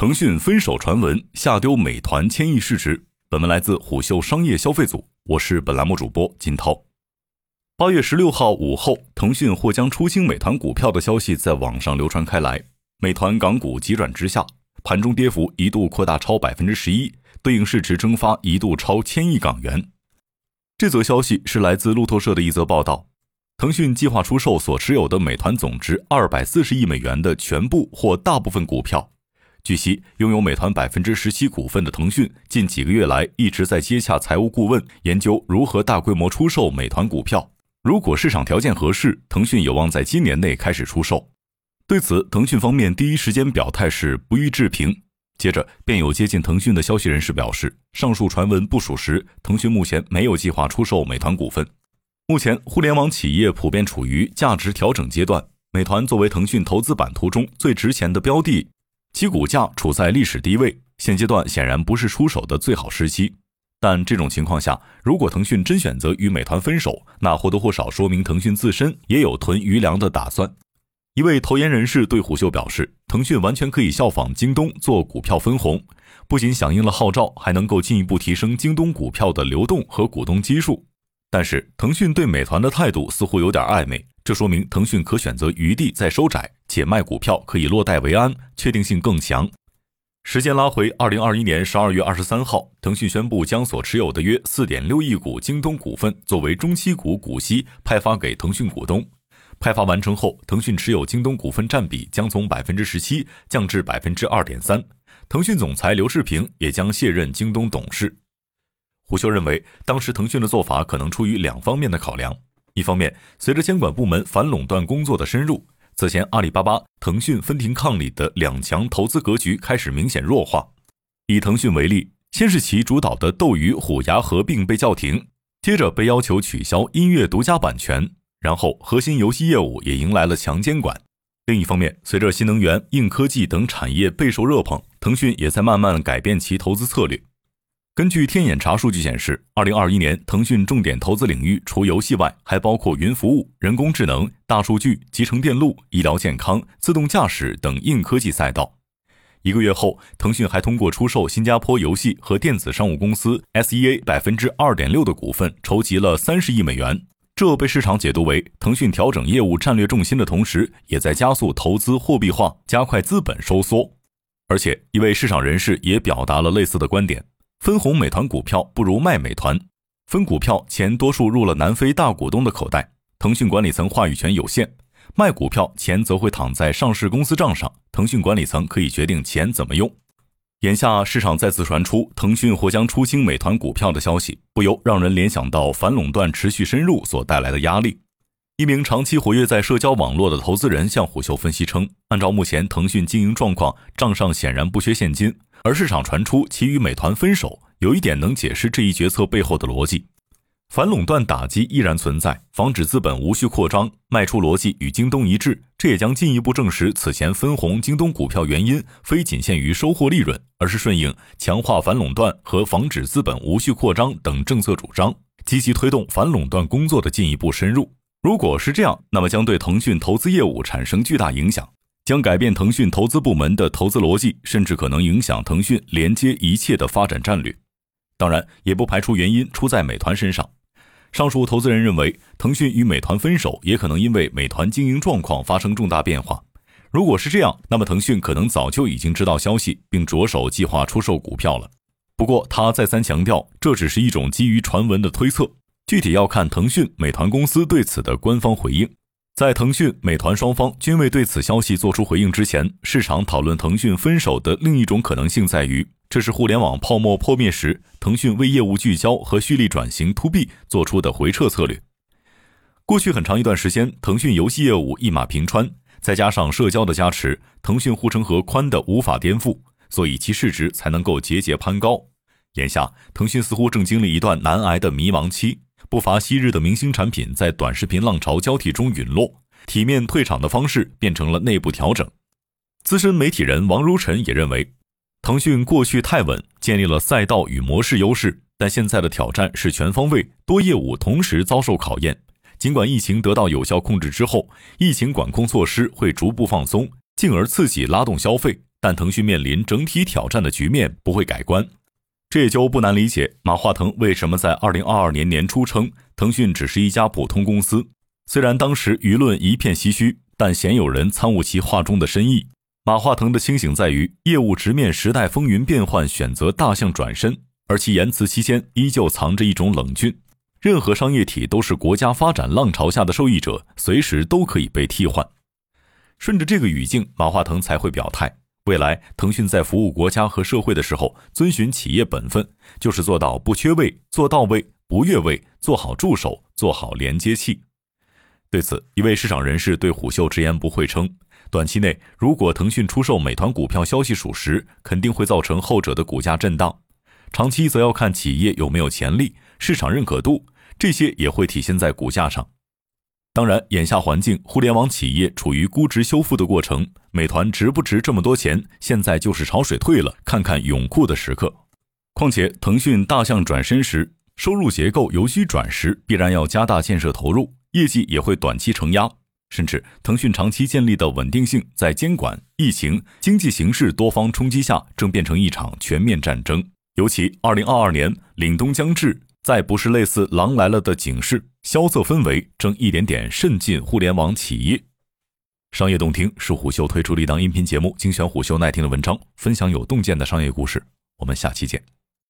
腾讯分手传闻下丢美团千亿市值。本文来自虎嗅商业消费组，我是本栏目主播金涛。八月十六号午后，腾讯或将出清美团股票的消息在网上流传开来，美团港股急转直下，盘中跌幅一度扩大超百分之十一，对应市值蒸发一度超千亿港元。这则消息是来自路透社的一则报道，腾讯计划出售所持有的美团总值二百四十亿美元的全部或大部分股票。据悉，拥有美团百分之十七股份的腾讯，近几个月来一直在接洽财务顾问，研究如何大规模出售美团股票。如果市场条件合适，腾讯有望在今年内开始出售。对此，腾讯方面第一时间表态是不予置评。接着，便有接近腾讯的消息人士表示，上述传闻不属实，腾讯目前没有计划出售美团股份。目前，互联网企业普遍处于价值调整阶段，美团作为腾讯投资版图中最值钱的标的。其股价处在历史低位，现阶段显然不是出手的最好时机。但这种情况下，如果腾讯真选择与美团分手，那或多或少说明腾讯自身也有囤余粮的打算。一位投研人士对虎嗅表示，腾讯完全可以效仿京东做股票分红，不仅响应了号召，还能够进一步提升京东股票的流动和股东基数。但是，腾讯对美团的态度似乎有点暧昧。这说明腾讯可选择余地在收窄，且卖股票可以落袋为安，确定性更强。时间拉回二零二一年十二月二十三号，腾讯宣布将所持有的约四点六亿股京东股份作为中期股股息派发给腾讯股东。派发完成后，腾讯持有京东股份占比将从百分之十七降至百分之二点三，腾讯总裁刘世平也将卸任京东董事。胡修认为，当时腾讯的做法可能出于两方面的考量。一方面，随着监管部门反垄断工作的深入，此前阿里巴巴、腾讯分庭抗礼的两强投资格局开始明显弱化。以腾讯为例，先是其主导的斗鱼、虎牙合并被叫停，接着被要求取消音乐独家版权，然后核心游戏业务也迎来了强监管。另一方面，随着新能源、硬科技等产业备受热捧，腾讯也在慢慢改变其投资策略。根据天眼查数据显示，二零二一年腾讯重点投资领域除游戏外，还包括云服务、人工智能、大数据、集成电路、医疗健康、自动驾驶等硬科技赛道。一个月后，腾讯还通过出售新加坡游戏和电子商务公司 SEA 百分之二点六的股份，筹集了三十亿美元。这被市场解读为腾讯调整业务战略重心的同时，也在加速投资货币化，加快资本收缩。而且，一位市场人士也表达了类似的观点。分红美团股票不如卖美团，分股票钱多数入了南非大股东的口袋，腾讯管理层话语权有限；卖股票钱则会躺在上市公司账上，腾讯管理层可以决定钱怎么用。眼下市场再次传出腾讯或将出清美团股票的消息，不由让人联想到反垄断持续深入所带来的压力。一名长期活跃在社交网络的投资人向虎嗅分析称，按照目前腾讯经营状况，账上显然不缺现金。而市场传出其与美团分手，有一点能解释这一决策背后的逻辑：反垄断打击依然存在，防止资本无序扩张，卖出逻辑与京东一致。这也将进一步证实此前分红京东股票原因非仅限于收获利润，而是顺应强化反垄断和防止资本无序扩张等政策主张，积极推动反垄断工作的进一步深入。如果是这样，那么将对腾讯投资业务产生巨大影响。将改变腾讯投资部门的投资逻辑，甚至可能影响腾讯连接一切的发展战略。当然，也不排除原因出在美团身上。上述投资人认为，腾讯与美团分手也可能因为美团经营状况发生重大变化。如果是这样，那么腾讯可能早就已经知道消息，并着手计划出售股票了。不过，他再三强调，这只是一种基于传闻的推测，具体要看腾讯、美团公司对此的官方回应。在腾讯、美团双方均未对此消息作出回应之前，市场讨论腾讯分手的另一种可能性在于，这是互联网泡沫破灭时，腾讯为业务聚焦和蓄力转型 to B 做出的回撤策略。过去很长一段时间，腾讯游戏业务一马平川，再加上社交的加持，腾讯护城河宽的无法颠覆，所以其市值才能够节节攀高。眼下，腾讯似乎正经历一段难挨的迷茫期。不乏昔日的明星产品在短视频浪潮交替中陨落，体面退场的方式变成了内部调整。资深媒体人王如晨也认为，腾讯过去太稳，建立了赛道与模式优势，但现在的挑战是全方位、多业务同时遭受考验。尽管疫情得到有效控制之后，疫情管控措施会逐步放松，进而刺激拉动消费，但腾讯面临整体挑战的局面不会改观。这也就不难理解马化腾为什么在二零二二年年初称腾讯只是一家普通公司。虽然当时舆论一片唏嘘，但鲜有人参悟其话中的深意。马化腾的清醒在于业务直面时代风云变幻，选择大象转身，而其言辞期间依旧藏着一种冷峻。任何商业体都是国家发展浪潮下的受益者，随时都可以被替换。顺着这个语境，马化腾才会表态。未来，腾讯在服务国家和社会的时候，遵循企业本分，就是做到不缺位、做到位、不越位，做好助手，做好连接器。对此，一位市场人士对虎嗅直言不讳称：短期内，如果腾讯出售美团股票消息属实，肯定会造成后者的股价震荡；长期则要看企业有没有潜力、市场认可度，这些也会体现在股价上。当然，眼下环境，互联网企业处于估值修复的过程。美团值不值这么多钱？现在就是潮水退了，看看泳裤的时刻。况且，腾讯大象转身时，收入结构由需转时，必然要加大建设投入，业绩也会短期承压。甚至，腾讯长期建立的稳定性，在监管、疫情、经济形势多方冲击下，正变成一场全面战争。尤其二零二二年，凛冬将至。再不是类似“狼来了”的警示，萧瑟氛围正一点点渗进互联网企业。商业洞听是虎嗅推出的一档音频节目，精选虎嗅耐听的文章，分享有洞见的商业故事。我们下期见。